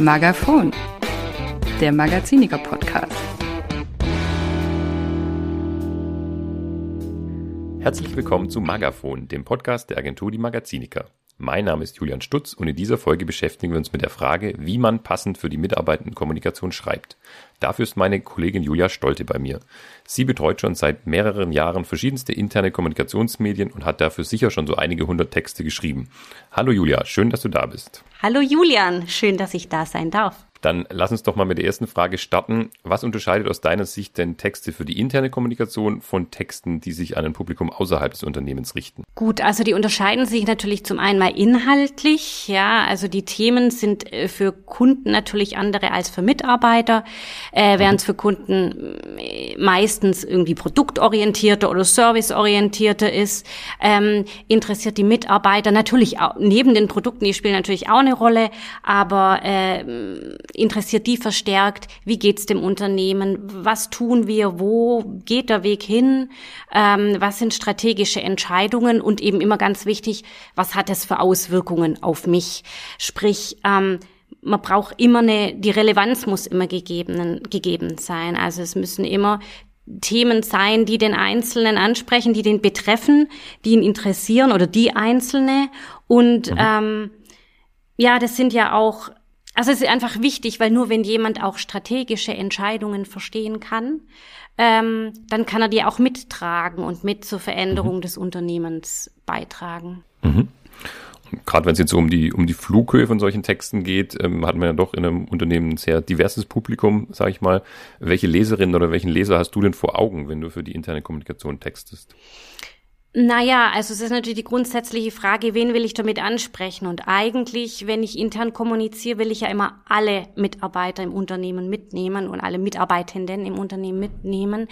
Magafon, der Magaziniker Podcast. Herzlich willkommen zu Magafon, dem Podcast der Agentur Die Magaziniker. Mein Name ist Julian Stutz und in dieser Folge beschäftigen wir uns mit der Frage, wie man passend für die Mitarbeitendenkommunikation schreibt. Dafür ist meine Kollegin Julia Stolte bei mir. Sie betreut schon seit mehreren Jahren verschiedenste interne Kommunikationsmedien und hat dafür sicher schon so einige hundert Texte geschrieben. Hallo Julia, schön, dass du da bist. Hallo Julian, schön, dass ich da sein darf. Dann lass uns doch mal mit der ersten Frage starten. Was unterscheidet aus deiner Sicht denn Texte für die interne Kommunikation von Texten, die sich an ein Publikum außerhalb des Unternehmens richten? Gut, also die unterscheiden sich natürlich zum einen mal inhaltlich. Ja, also die Themen sind äh, für Kunden natürlich andere als für Mitarbeiter, äh, während es für Kunden äh, meistens irgendwie produktorientierter oder serviceorientierter ist. Ähm, interessiert die Mitarbeiter natürlich auch, neben den Produkten, die spielen natürlich auch eine Rolle, aber äh, interessiert die verstärkt, wie geht's dem Unternehmen, was tun wir, wo geht der Weg hin, ähm, was sind strategische Entscheidungen und eben immer ganz wichtig, was hat es für Auswirkungen auf mich? Sprich, ähm, man braucht immer eine, die Relevanz muss immer gegeben, gegeben sein. Also es müssen immer Themen sein, die den Einzelnen ansprechen, die den betreffen, die ihn interessieren oder die Einzelne. Und mhm. ähm, ja, das sind ja auch also es ist einfach wichtig, weil nur wenn jemand auch strategische Entscheidungen verstehen kann, ähm, dann kann er die auch mittragen und mit zur Veränderung mhm. des Unternehmens beitragen. Mhm. Gerade wenn es jetzt so um die um die Flughöhe von solchen Texten geht, ähm, hat man ja doch in einem Unternehmen ein sehr diverses Publikum, sage ich mal. Welche Leserin oder welchen Leser hast du denn vor Augen, wenn du für die interne Kommunikation textest? Naja, also es ist natürlich die grundsätzliche Frage, wen will ich damit ansprechen? Und eigentlich, wenn ich intern kommuniziere, will ich ja immer alle Mitarbeiter im Unternehmen mitnehmen und alle Mitarbeitenden im Unternehmen mitnehmen.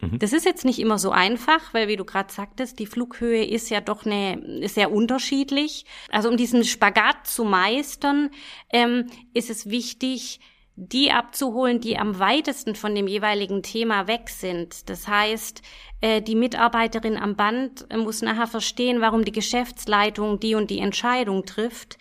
Mhm. Das ist jetzt nicht immer so einfach, weil wie du gerade sagtest, die Flughöhe ist ja doch eine sehr unterschiedlich. Also um diesen Spagat zu meistern, ähm, ist es wichtig, die abzuholen, die am weitesten von dem jeweiligen Thema weg sind. Das heißt, äh, die Mitarbeiterin am Band muss nachher verstehen, warum die Geschäftsleitung die und die Entscheidung trifft.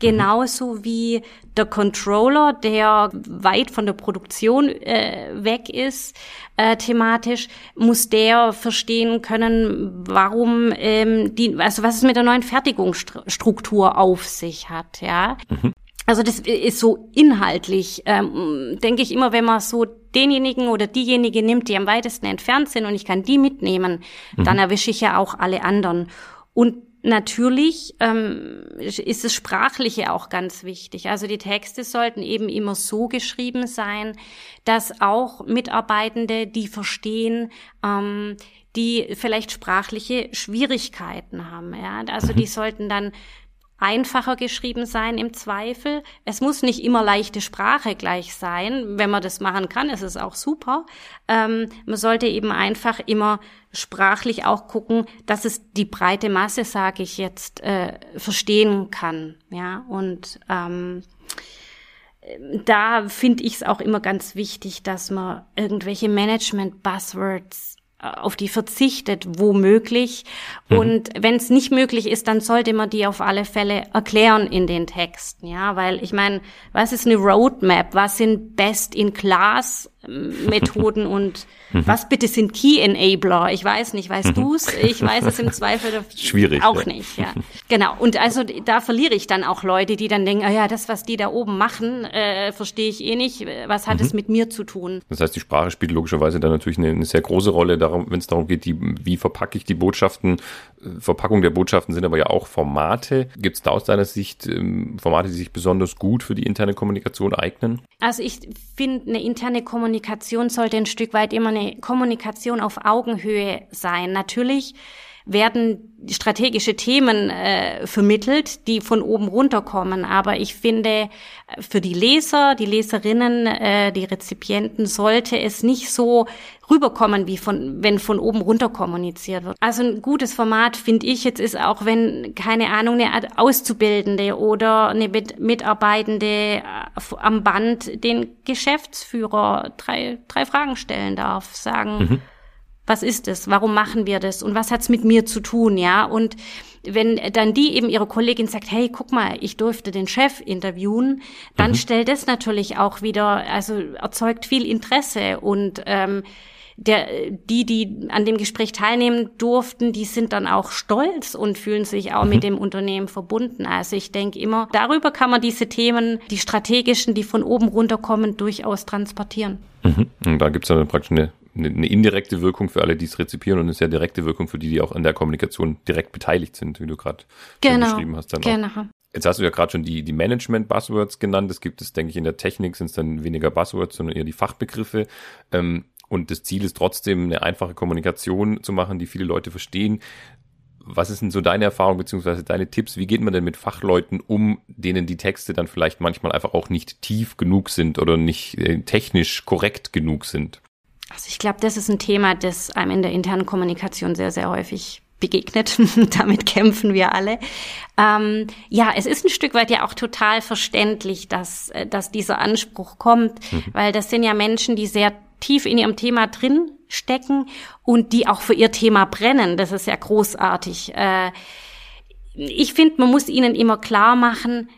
Genauso wie der Controller, der weit von der Produktion äh, weg ist, äh, thematisch, muss der verstehen können, warum ähm, die, also was es mit der neuen Fertigungsstruktur auf sich hat, ja. Mhm. Also das ist so inhaltlich, ähm, denke ich immer, wenn man so denjenigen oder diejenige nimmt, die am weitesten entfernt sind und ich kann die mitnehmen, mhm. dann erwische ich ja auch alle anderen. Und natürlich ähm, ist das Sprachliche auch ganz wichtig. Also die Texte sollten eben immer so geschrieben sein, dass auch Mitarbeitende, die verstehen, ähm, die vielleicht sprachliche Schwierigkeiten haben. Ja? Also die mhm. sollten dann einfacher geschrieben sein im Zweifel. Es muss nicht immer leichte Sprache gleich sein. Wenn man das machen kann, ist es auch super. Ähm, man sollte eben einfach immer sprachlich auch gucken, dass es die breite Masse, sage ich jetzt, äh, verstehen kann. Ja, und ähm, da finde ich es auch immer ganz wichtig, dass man irgendwelche Management-Buzzwords auf die verzichtet, womöglich. Mhm. Und wenn es nicht möglich ist, dann sollte man die auf alle Fälle erklären in den Texten, ja, weil ich meine, was ist eine Roadmap? Was sind Best-in-Class Methoden und mhm. was bitte sind Key Enabler? Ich weiß nicht, weißt mhm. du's? Ich weiß es im Zweifel Schwierig, auch ja. nicht. Ja, genau. Und also da verliere ich dann auch Leute, die dann denken, oh ja, das, was die da oben machen, äh, verstehe ich eh nicht. Was hat mhm. es mit mir zu tun? Das heißt, die Sprache spielt logischerweise dann natürlich eine, eine sehr große Rolle, darum, wenn es darum geht, die, wie verpacke ich die Botschaften. Verpackung der Botschaften sind aber ja auch Formate. Gibt es da aus deiner Sicht ähm, Formate, die sich besonders gut für die interne Kommunikation eignen? Also ich finde, eine interne Kommunikation sollte ein Stück weit immer eine Kommunikation auf Augenhöhe sein. Natürlich werden strategische Themen äh, vermittelt, die von oben runterkommen. Aber ich finde, für die Leser, die Leserinnen, äh, die Rezipienten sollte es nicht so rüberkommen, wie von, wenn von oben runter kommuniziert wird. Also ein gutes Format, finde ich, jetzt ist auch, wenn, keine Ahnung, eine Auszubildende oder eine Mitarbeitende äh, am Band den Geschäftsführer drei, drei Fragen stellen darf, sagen, mhm was ist es, warum machen wir das und was hat's mit mir zu tun, ja? Und wenn dann die eben ihre Kollegin sagt, hey, guck mal, ich durfte den Chef interviewen, dann mhm. stellt es natürlich auch wieder, also erzeugt viel Interesse und ähm, der, die, die an dem Gespräch teilnehmen durften, die sind dann auch stolz und fühlen sich auch mhm. mit dem Unternehmen verbunden. Also ich denke immer, darüber kann man diese Themen, die strategischen, die von oben runterkommen, durchaus transportieren. Mhm. Und da gibt es dann praktisch eine, eine, indirekte Wirkung für alle, die es rezipieren und eine sehr direkte Wirkung für die, die auch an der Kommunikation direkt beteiligt sind, wie du gerade genau. beschrieben hast. Dann genau. Auch. Jetzt hast du ja gerade schon die, die Management-Buzzwords genannt. Das gibt es, denke ich, in der Technik sind es dann weniger Buzzwords, sondern eher die Fachbegriffe. Ähm, und das Ziel ist trotzdem, eine einfache Kommunikation zu machen, die viele Leute verstehen. Was ist denn so deine Erfahrung beziehungsweise deine Tipps? Wie geht man denn mit Fachleuten um, denen die Texte dann vielleicht manchmal einfach auch nicht tief genug sind oder nicht äh, technisch korrekt genug sind? Also ich glaube, das ist ein Thema, das einem in der internen Kommunikation sehr, sehr häufig begegnet. Damit kämpfen wir alle. Ähm, ja, es ist ein Stück weit ja auch total verständlich, dass, äh, dass dieser Anspruch kommt, mhm. weil das sind ja Menschen, die sehr tief in ihrem Thema drin stecken und die auch für ihr Thema brennen. Das ist ja großartig. Äh, ich finde, man muss ihnen immer klar machen,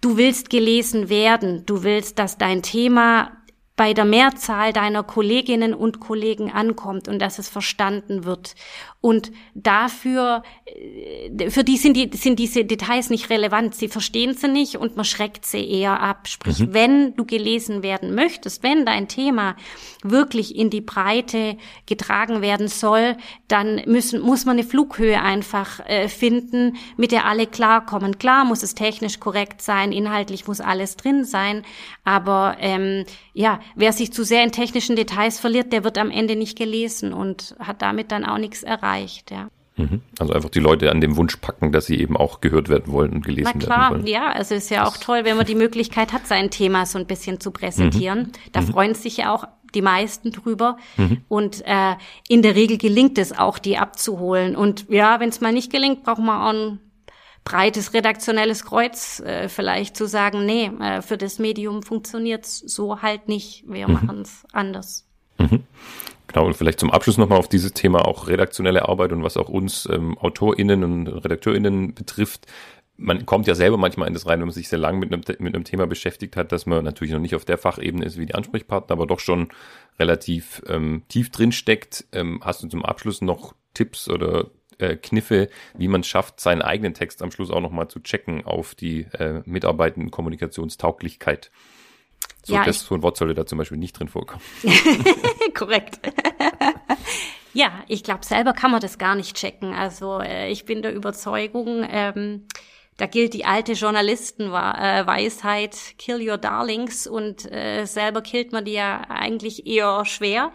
du willst gelesen werden, du willst, dass dein Thema bei der Mehrzahl deiner Kolleginnen und Kollegen ankommt und dass es verstanden wird. Und dafür, äh, für die sind, die sind diese Details nicht relevant. Sie verstehen sie nicht und man schreckt sie eher ab. Sprich, mhm. wenn du gelesen werden möchtest, wenn dein Thema wirklich in die Breite getragen werden soll, dann müssen, muss man eine Flughöhe einfach äh, finden, mit der alle klarkommen. Klar muss es technisch korrekt sein, inhaltlich muss alles drin sein, aber ähm, ja, wer sich zu sehr in technischen Details verliert, der wird am Ende nicht gelesen und hat damit dann auch nichts erreicht, ja. Mhm. Also einfach die Leute an dem Wunsch packen, dass sie eben auch gehört werden wollen und gelesen werden wollen. Na klar, ja, also ist ja auch toll, wenn man die Möglichkeit hat, sein Thema so ein bisschen zu präsentieren. Mhm. Da mhm. freuen sich ja auch die meisten drüber. Mhm. Und äh, in der Regel gelingt es auch, die abzuholen. Und ja, wenn es mal nicht gelingt, braucht man auch ein breites redaktionelles Kreuz äh, vielleicht zu sagen, nee, äh, für das Medium funktioniert's so halt nicht, wir mhm. machen's anders. Mhm. Genau, und vielleicht zum Abschluss nochmal auf dieses Thema auch redaktionelle Arbeit und was auch uns ähm, AutorInnen und RedakteurInnen betrifft. Man kommt ja selber manchmal in das rein, wenn man sich sehr lang mit einem, mit einem Thema beschäftigt hat, dass man natürlich noch nicht auf der Fachebene ist wie die Ansprechpartner, aber doch schon relativ ähm, tief drin steckt. Ähm, hast du zum Abschluss noch Tipps oder äh, Kniffe, wie man schafft, seinen eigenen Text am Schluss auch nochmal zu checken auf die äh, mitarbeitenden Kommunikationstauglichkeit. So, ja, das, so ein Wort sollte da zum Beispiel nicht drin vorkommen. Korrekt. ja, ich glaube, selber kann man das gar nicht checken. Also äh, ich bin der Überzeugung, ähm, da gilt die alte Journalistenweisheit, kill your darlings und äh, selber killt man die ja eigentlich eher schwer.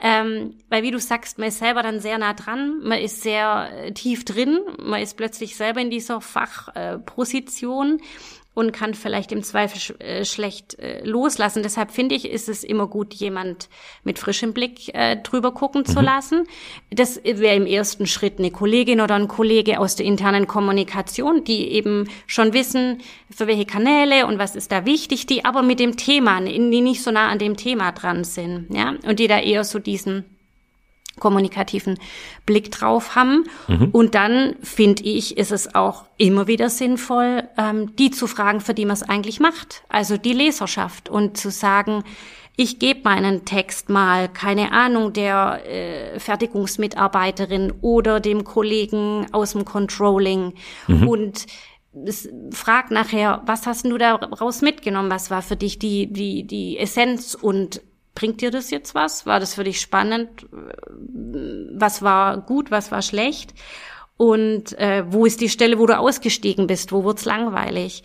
Ähm, weil wie du sagst, man ist selber dann sehr nah dran, man ist sehr äh, tief drin, man ist plötzlich selber in dieser Fachposition. Äh, und kann vielleicht im Zweifel sch äh, schlecht äh, loslassen. Deshalb finde ich, ist es immer gut, jemand mit frischem Blick äh, drüber gucken mhm. zu lassen. Das wäre im ersten Schritt eine Kollegin oder ein Kollege aus der internen Kommunikation, die eben schon wissen, für welche Kanäle und was ist da wichtig, die aber mit dem Thema, die nicht so nah an dem Thema dran sind, ja, und die da eher so diesen kommunikativen Blick drauf haben. Mhm. Und dann finde ich, ist es auch immer wieder sinnvoll, ähm, die zu fragen, für die man es eigentlich macht. Also die Leserschaft und zu sagen, ich gebe meinen Text mal, keine Ahnung, der äh, Fertigungsmitarbeiterin oder dem Kollegen aus dem Controlling mhm. und frag nachher, was hast du daraus mitgenommen? Was war für dich die, die, die Essenz und bringt dir das jetzt was? War das für dich spannend? Was war gut, was war schlecht? Und äh, wo ist die Stelle, wo du ausgestiegen bist? Wo wird's langweilig?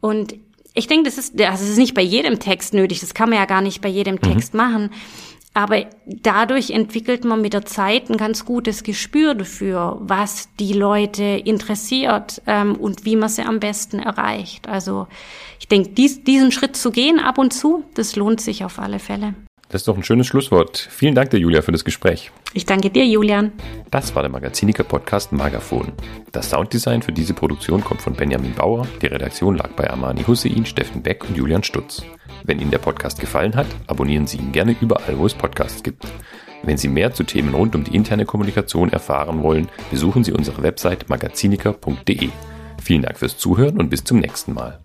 Und ich denke, das ist, das ist nicht bei jedem Text nötig. Das kann man ja gar nicht bei jedem mhm. Text machen. Aber dadurch entwickelt man mit der Zeit ein ganz gutes Gespür dafür, was die Leute interessiert ähm, und wie man sie am besten erreicht. Also ich denke, dies, diesen Schritt zu gehen ab und zu, das lohnt sich auf alle Fälle. Das ist doch ein schönes Schlusswort. Vielen Dank dir, Julia, für das Gespräch. Ich danke dir, Julian. Das war der Magaziniker-Podcast Magaphon. Das Sounddesign für diese Produktion kommt von Benjamin Bauer. Die Redaktion lag bei Armani Hussein, Steffen Beck und Julian Stutz. Wenn Ihnen der Podcast gefallen hat, abonnieren Sie ihn gerne überall, wo es Podcasts gibt. Wenn Sie mehr zu Themen rund um die interne Kommunikation erfahren wollen, besuchen Sie unsere Website magaziniker.de. Vielen Dank fürs Zuhören und bis zum nächsten Mal.